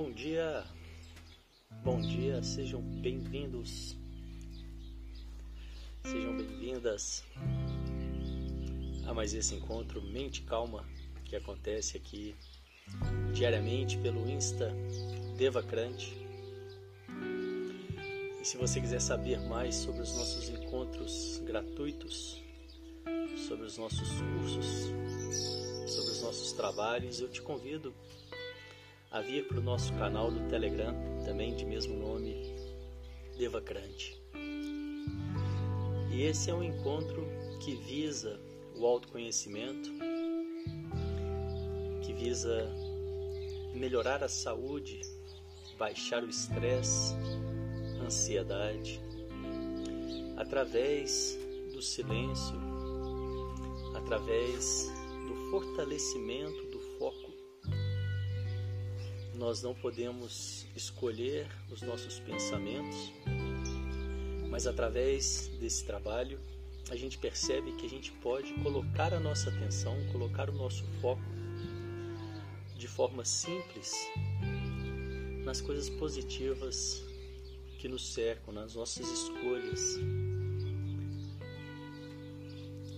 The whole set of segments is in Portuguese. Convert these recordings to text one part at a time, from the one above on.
Bom dia, bom dia, sejam bem-vindos, sejam bem-vindas a mais esse encontro Mente Calma que acontece aqui diariamente pelo Insta Devacrante. E se você quiser saber mais sobre os nossos encontros gratuitos, sobre os nossos cursos, sobre os nossos trabalhos, eu te convido a vir para o nosso canal do Telegram, também de mesmo nome, Devacrante. E esse é um encontro que visa o autoconhecimento, que visa melhorar a saúde, baixar o estresse, ansiedade, através do silêncio, através do fortalecimento. Nós não podemos escolher os nossos pensamentos, mas através desse trabalho a gente percebe que a gente pode colocar a nossa atenção, colocar o nosso foco de forma simples nas coisas positivas que nos cercam, nas nossas escolhas.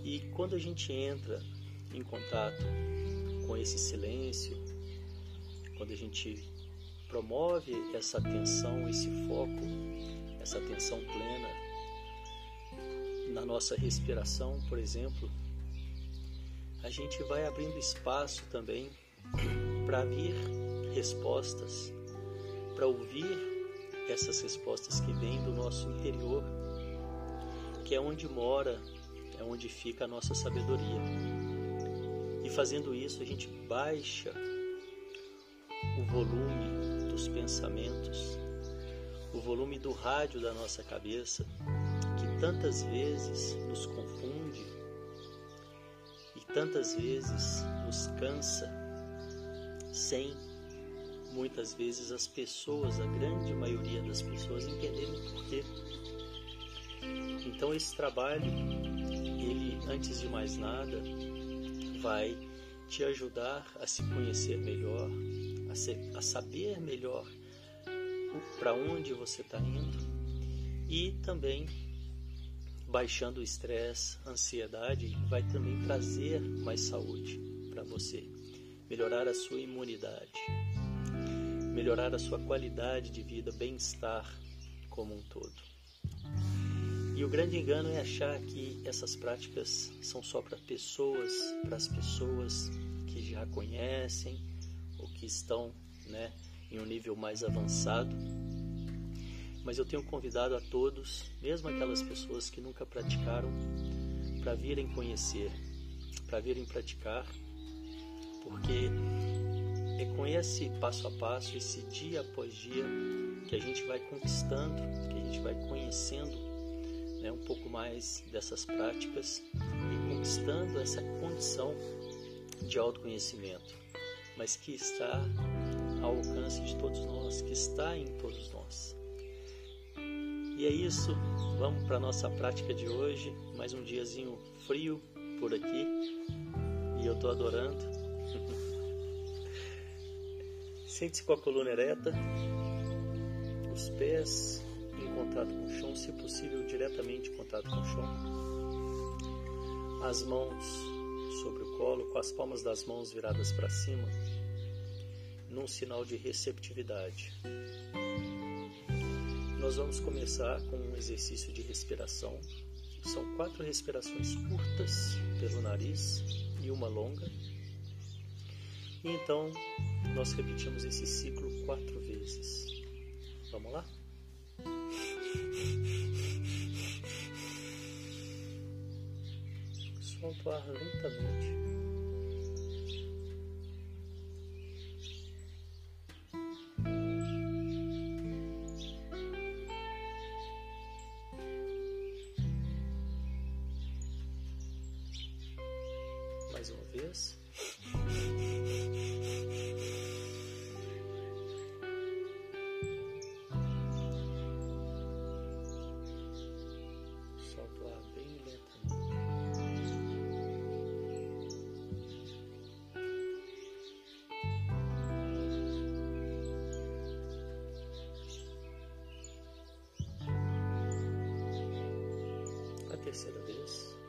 E quando a gente entra em contato com esse silêncio, quando a gente promove essa atenção, esse foco, essa atenção plena na nossa respiração, por exemplo, a gente vai abrindo espaço também para vir respostas, para ouvir essas respostas que vêm do nosso interior, que é onde mora, é onde fica a nossa sabedoria. E fazendo isso, a gente baixa o volume dos pensamentos, o volume do rádio da nossa cabeça, que tantas vezes nos confunde e tantas vezes nos cansa, sem muitas vezes as pessoas, a grande maioria das pessoas, entenderem o porquê. Então esse trabalho, ele antes de mais nada, vai te ajudar a se conhecer melhor, a, ser, a saber melhor para onde você está indo e também baixando o estresse, ansiedade, vai também trazer mais saúde para você, melhorar a sua imunidade, melhorar a sua qualidade de vida, bem-estar como um todo. E o grande engano é achar que essas práticas são só para pessoas, para as pessoas que já conhecem que estão né, em um nível mais avançado. Mas eu tenho convidado a todos, mesmo aquelas pessoas que nunca praticaram, para virem conhecer, para virem praticar, porque é com esse passo a passo, esse dia após dia, que a gente vai conquistando, que a gente vai conhecendo né, um pouco mais dessas práticas e conquistando essa condição de autoconhecimento, mas que está ao alcance de todos nós, que está em todos nós. E é isso, vamos para a nossa prática de hoje. Mais um diazinho frio por aqui e eu estou adorando. Sente-se com a coluna ereta, os pés em contato com o chão, se possível, diretamente em contato com o chão. As mãos sobre o colo, com as palmas das mãos viradas para cima, num sinal de receptividade. Nós vamos começar com um exercício de respiração. São quatro respirações curtas pelo nariz e uma longa. E então nós repetimos esse ciclo quatro vezes. Vamos lá? flutuar lentamente. Mais uma vez. Terceira vez.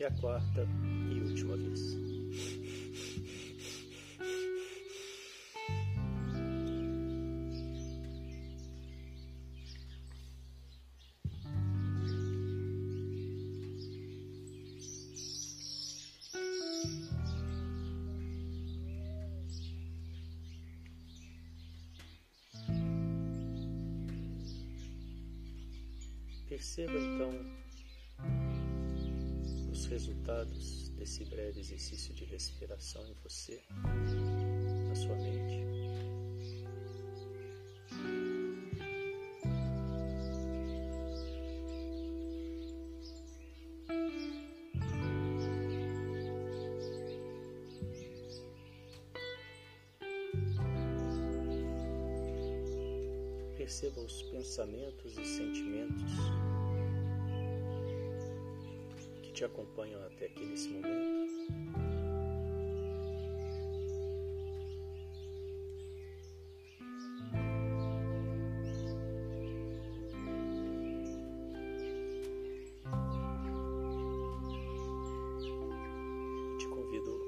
E a quarta e última vez. Perceba então resultados desse breve exercício de respiração em você, na sua mente. Perceba os pensamentos e sentimentos te acompanham até aqui nesse momento. Te convido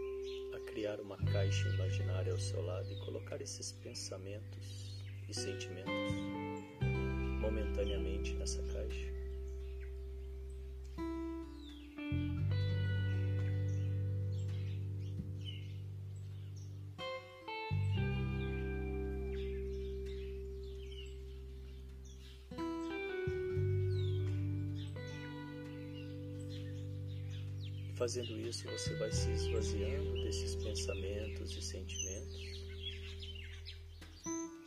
a criar uma caixa imaginária ao seu lado e colocar esses pensamentos e sentimentos momentaneamente nessa caixa. Fazendo isso, você vai se esvaziando desses pensamentos e sentimentos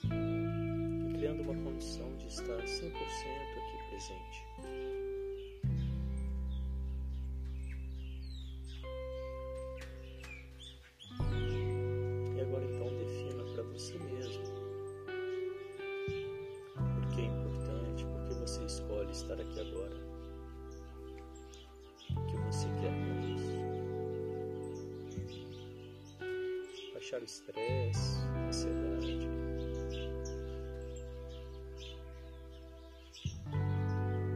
e criando uma condição de estar 100% aqui presente. Baixar o estresse, a ansiedade.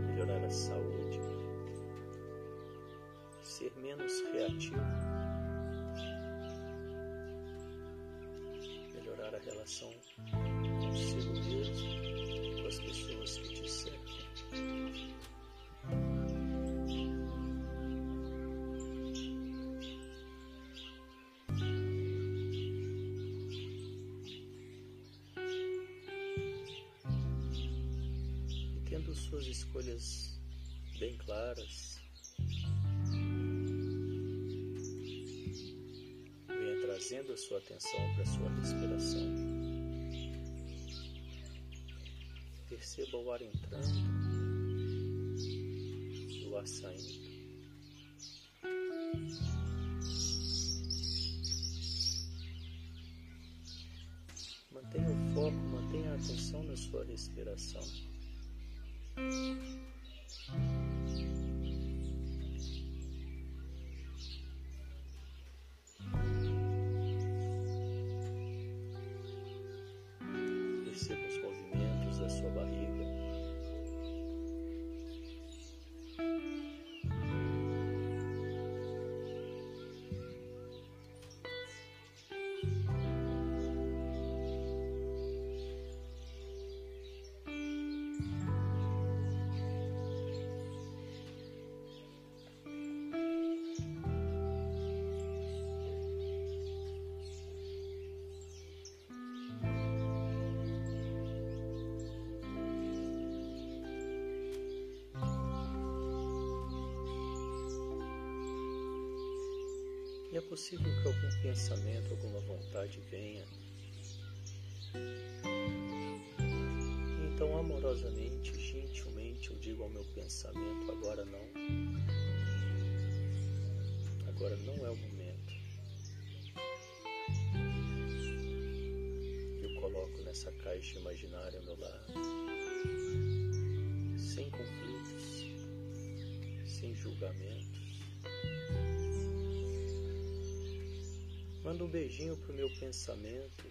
Melhorar a saúde, ser menos reativo, melhorar a relação consigo mesmo com as pessoas que te cercam. Claras, venha trazendo a sua atenção para a sua respiração. Perceba o ar entrando e o ar saindo. Mantenha o foco, mantenha a atenção na sua respiração. possível que algum pensamento, alguma vontade venha. Então, amorosamente, gentilmente, eu digo ao meu pensamento: agora não. Agora não é o momento. Eu coloco nessa caixa imaginária ao meu lado, sem conflitos, sem julgamentos. Manda um beijinho pro meu pensamento.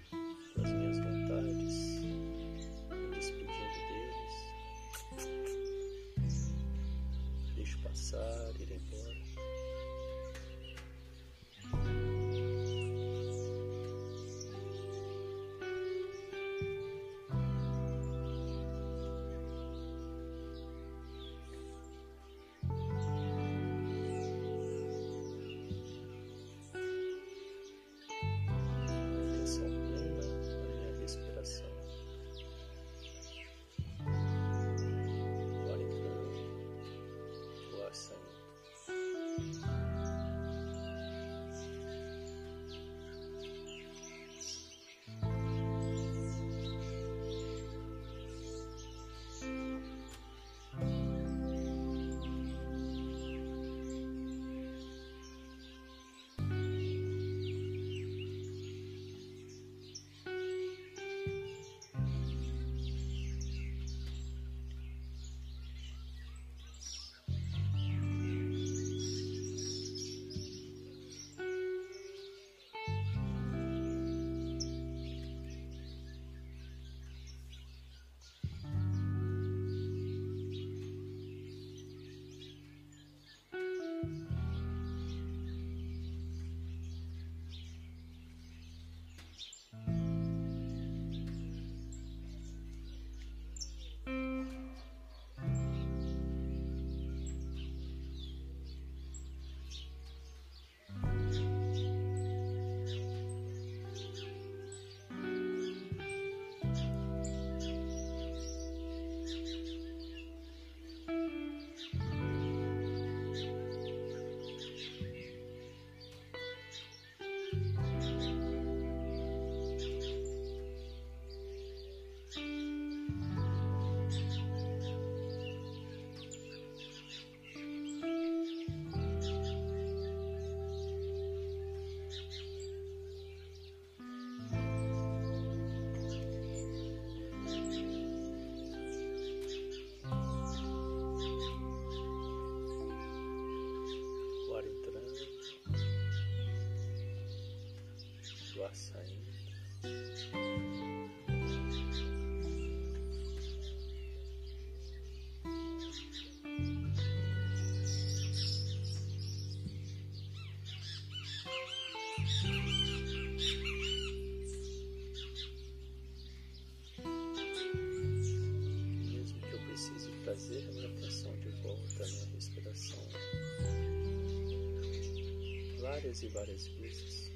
esquece his vezes.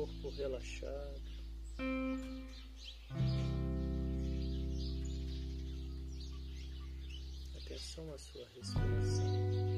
corpo relaxado. Atenção à sua respiração.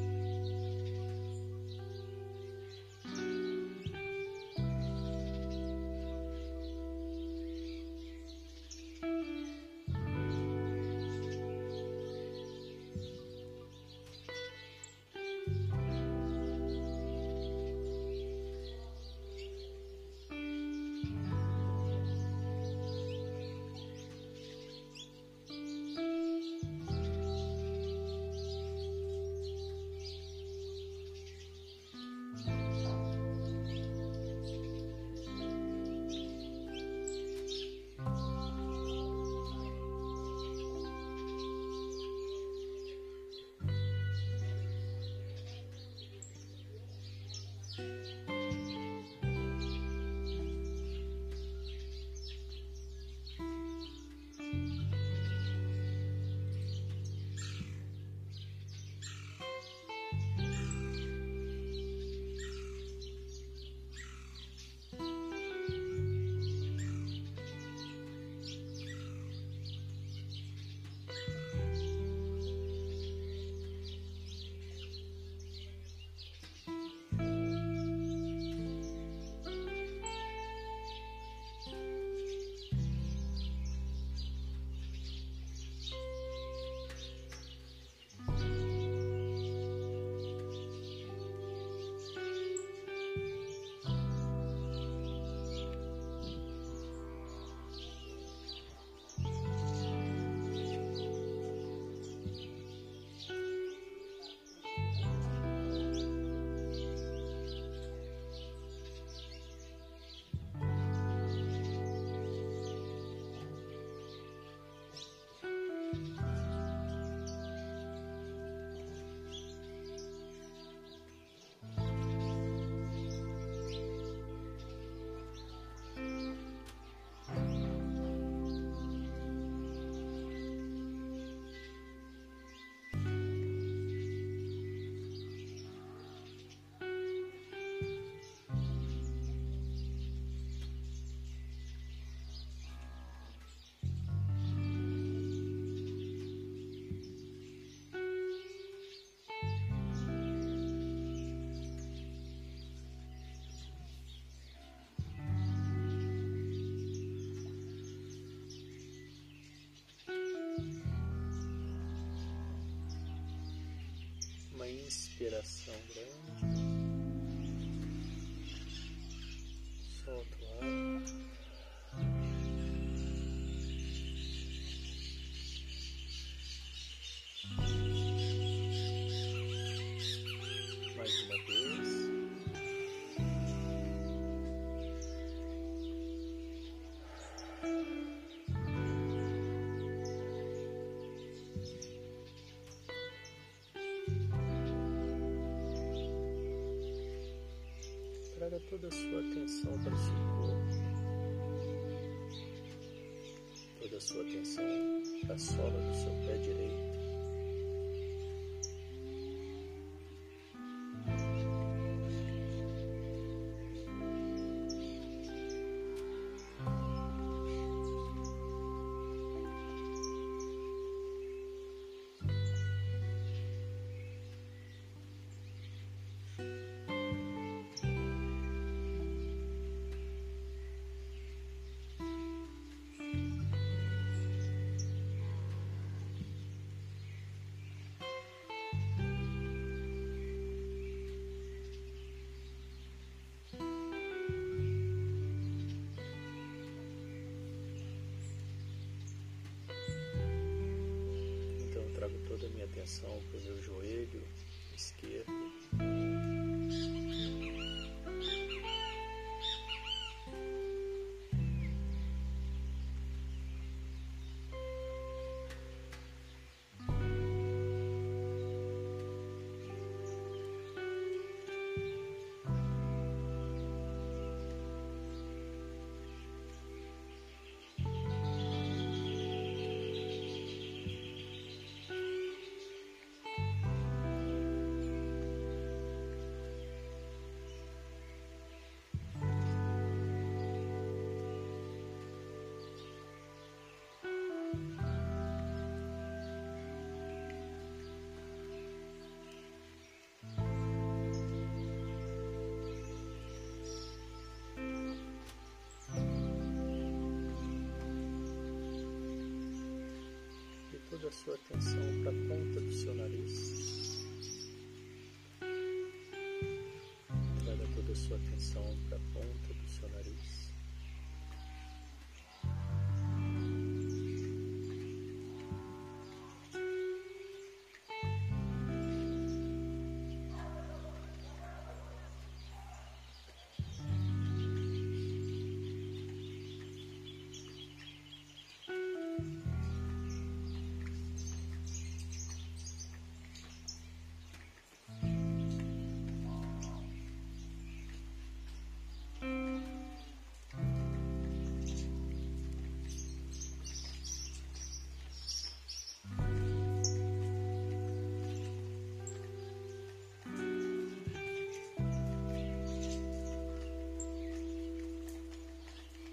Inspiração grande. Toda a sua atenção para o seu corpo, toda a sua atenção para a sola do seu pé direito. Toda a minha atenção para o meu joelho esquerdo. Sua atenção para a ponta do seu nariz. Traga toda a sua atenção para a ponta do seu nariz.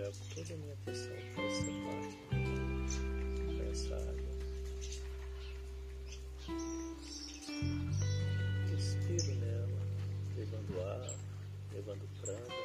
Levo toda a minha atenção para essa parte, para essa área. Respiro nela, levando ar, levando prana,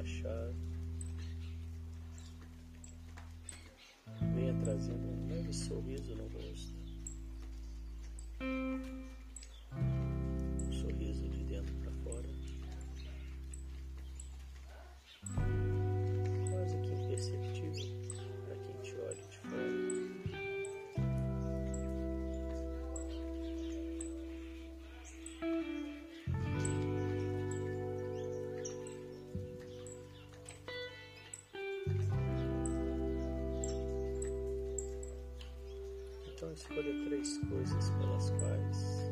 Relaxado. Venha trazendo um leve sorriso no rosto. Escolha três coisas pelas quais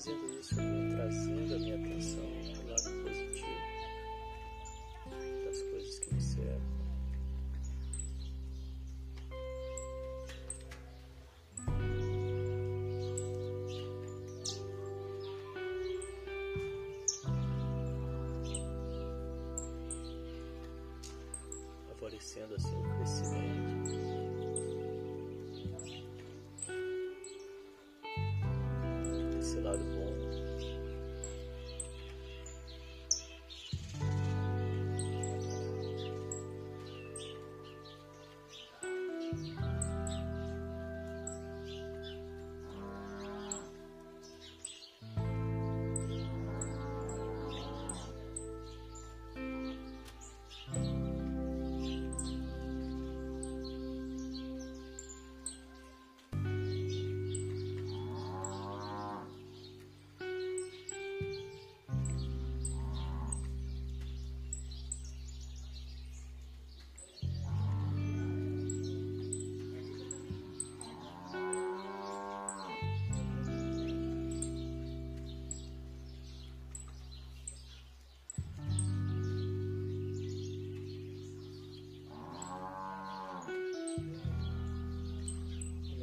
Fazendo isso, trazendo a minha atenção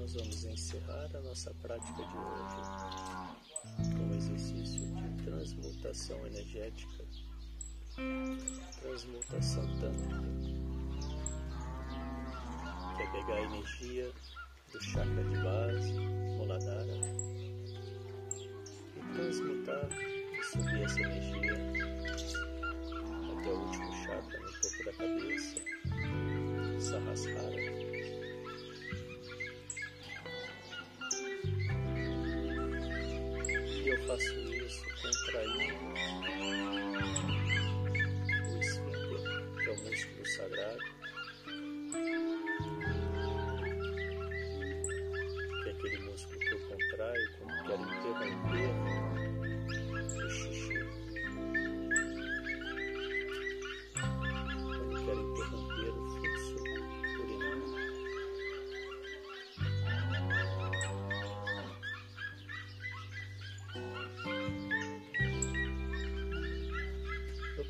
Nós vamos encerrar a nossa prática de hoje com um exercício de transmutação energética, transmutação tântrica, que é pegar a energia do chakra de base, Muladhara, e transmutar e subir essa energia até o último chakra no topo da cabeça, Sahasrara.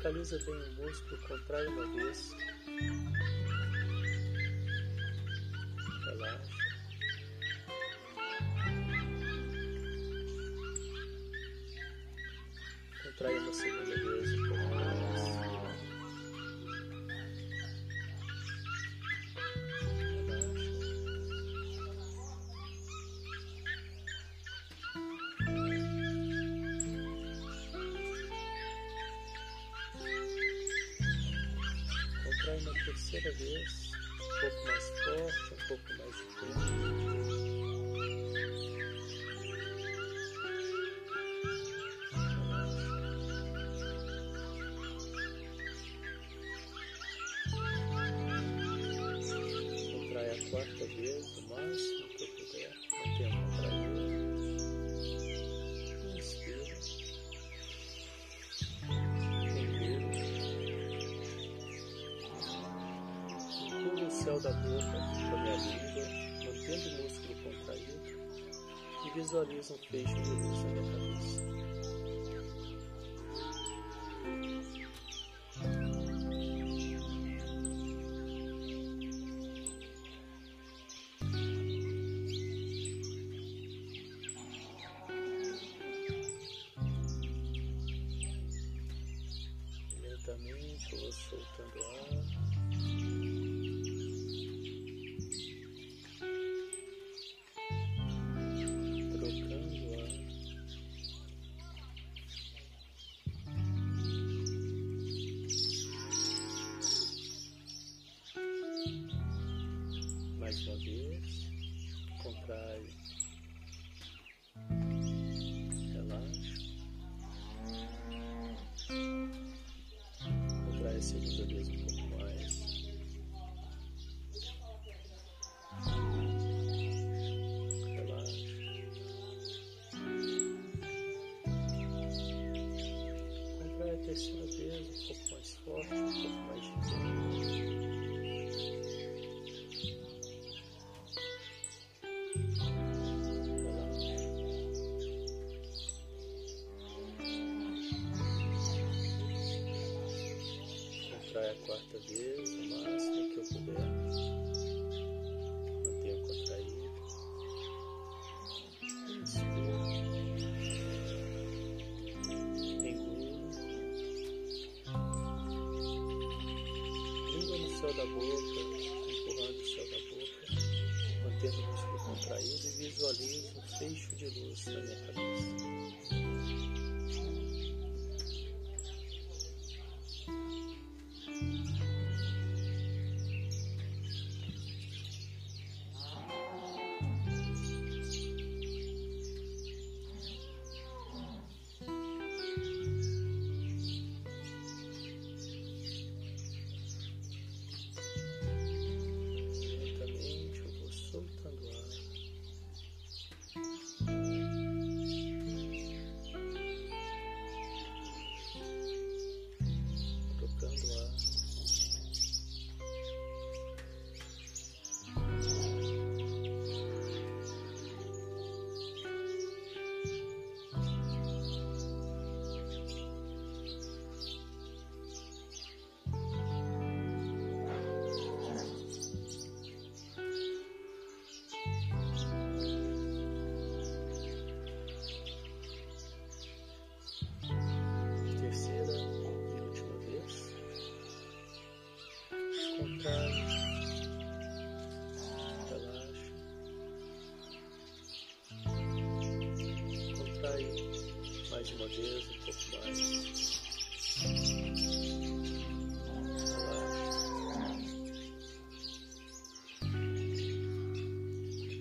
Localiza bem o músculo, contrai uma vez. Terceira vez. um pouco mais forte, um pouco mais tempo. Contrai a quarta vez, o máximo céu da boca com a língua, mantendo o músculo contraído e visualiza um feixe de luz Contrai a quarta vez, o máximo que eu puder. Mantenha contraído. Inspira. Engula. Língua no céu da boca, empurrando o céu da boca, mantendo o músculo contraído e visualize um fecho de luz na minha cabeça. Mais uma vez, um pouco mais.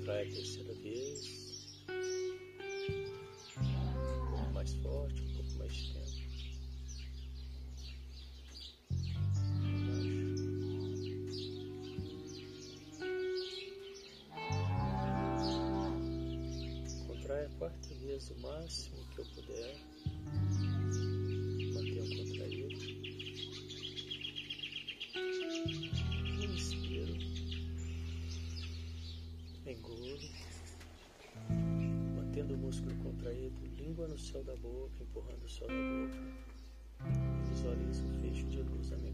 Relaxa. A terceira vez. Um pouco mais forte, um pouco mais de tempo. Quarta vez o máximo músculo contraído, língua no céu da boca, empurrando o céu da boca. Visualizo um fecho de luz minha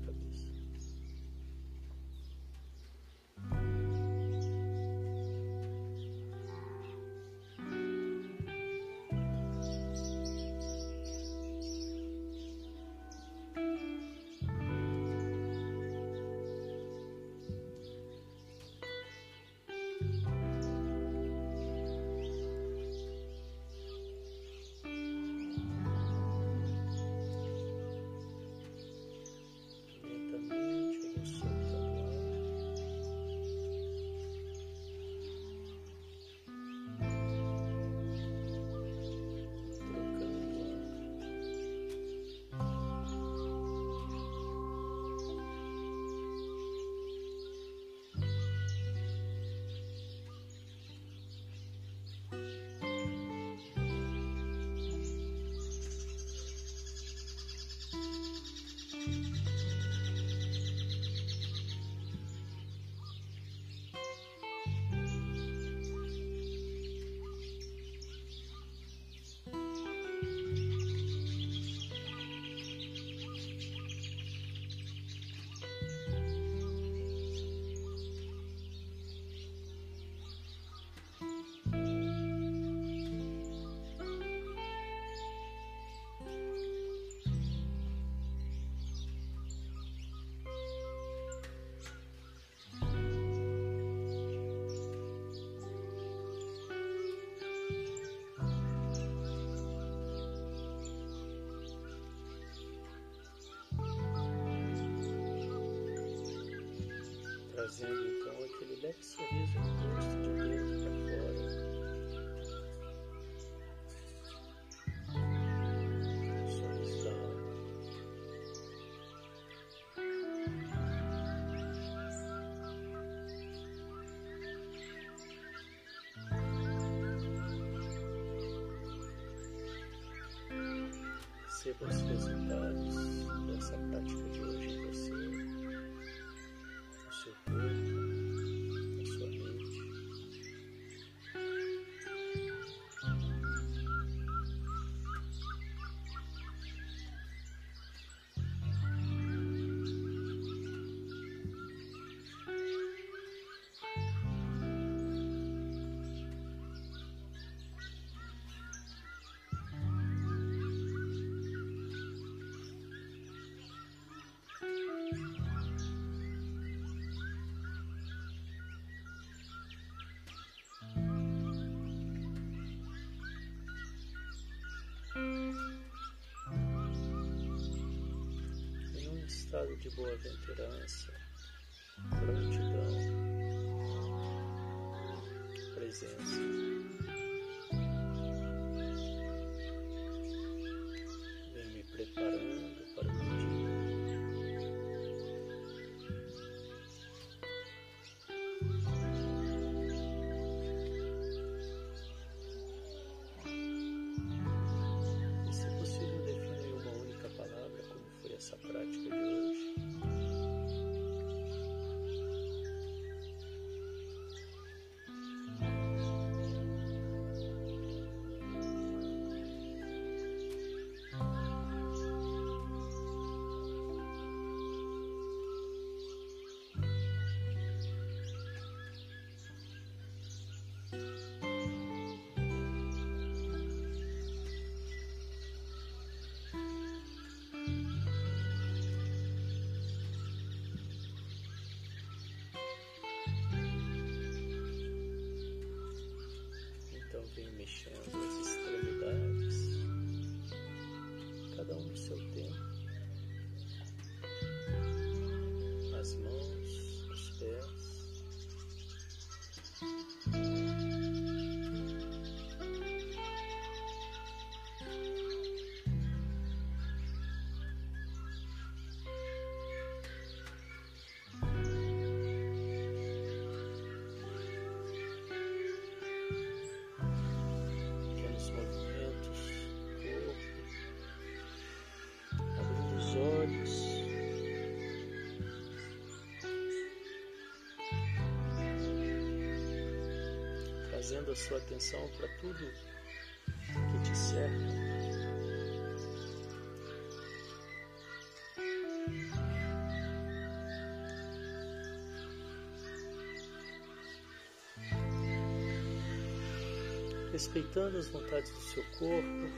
trazendo então aquele leve sorriso no rosto de dentro para fora. Sorriso da alma. Perceba os resultados dessa prática de hoje em você, estado de boa-aventurança, Trazendo a sua atenção para tudo que te cerca. respeitando as vontades do seu corpo,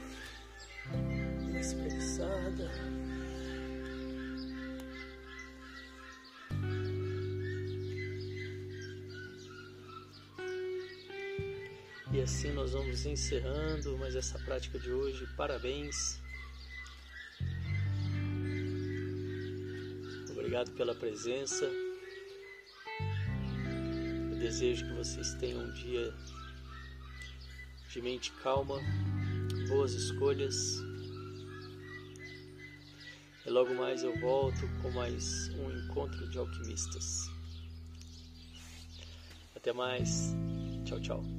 uma espreguiçada. Assim nós vamos encerrando mais essa prática de hoje. Parabéns. Obrigado pela presença. Eu desejo que vocês tenham um dia de mente calma, boas escolhas. E logo mais eu volto com mais um encontro de alquimistas. Até mais. Tchau, tchau.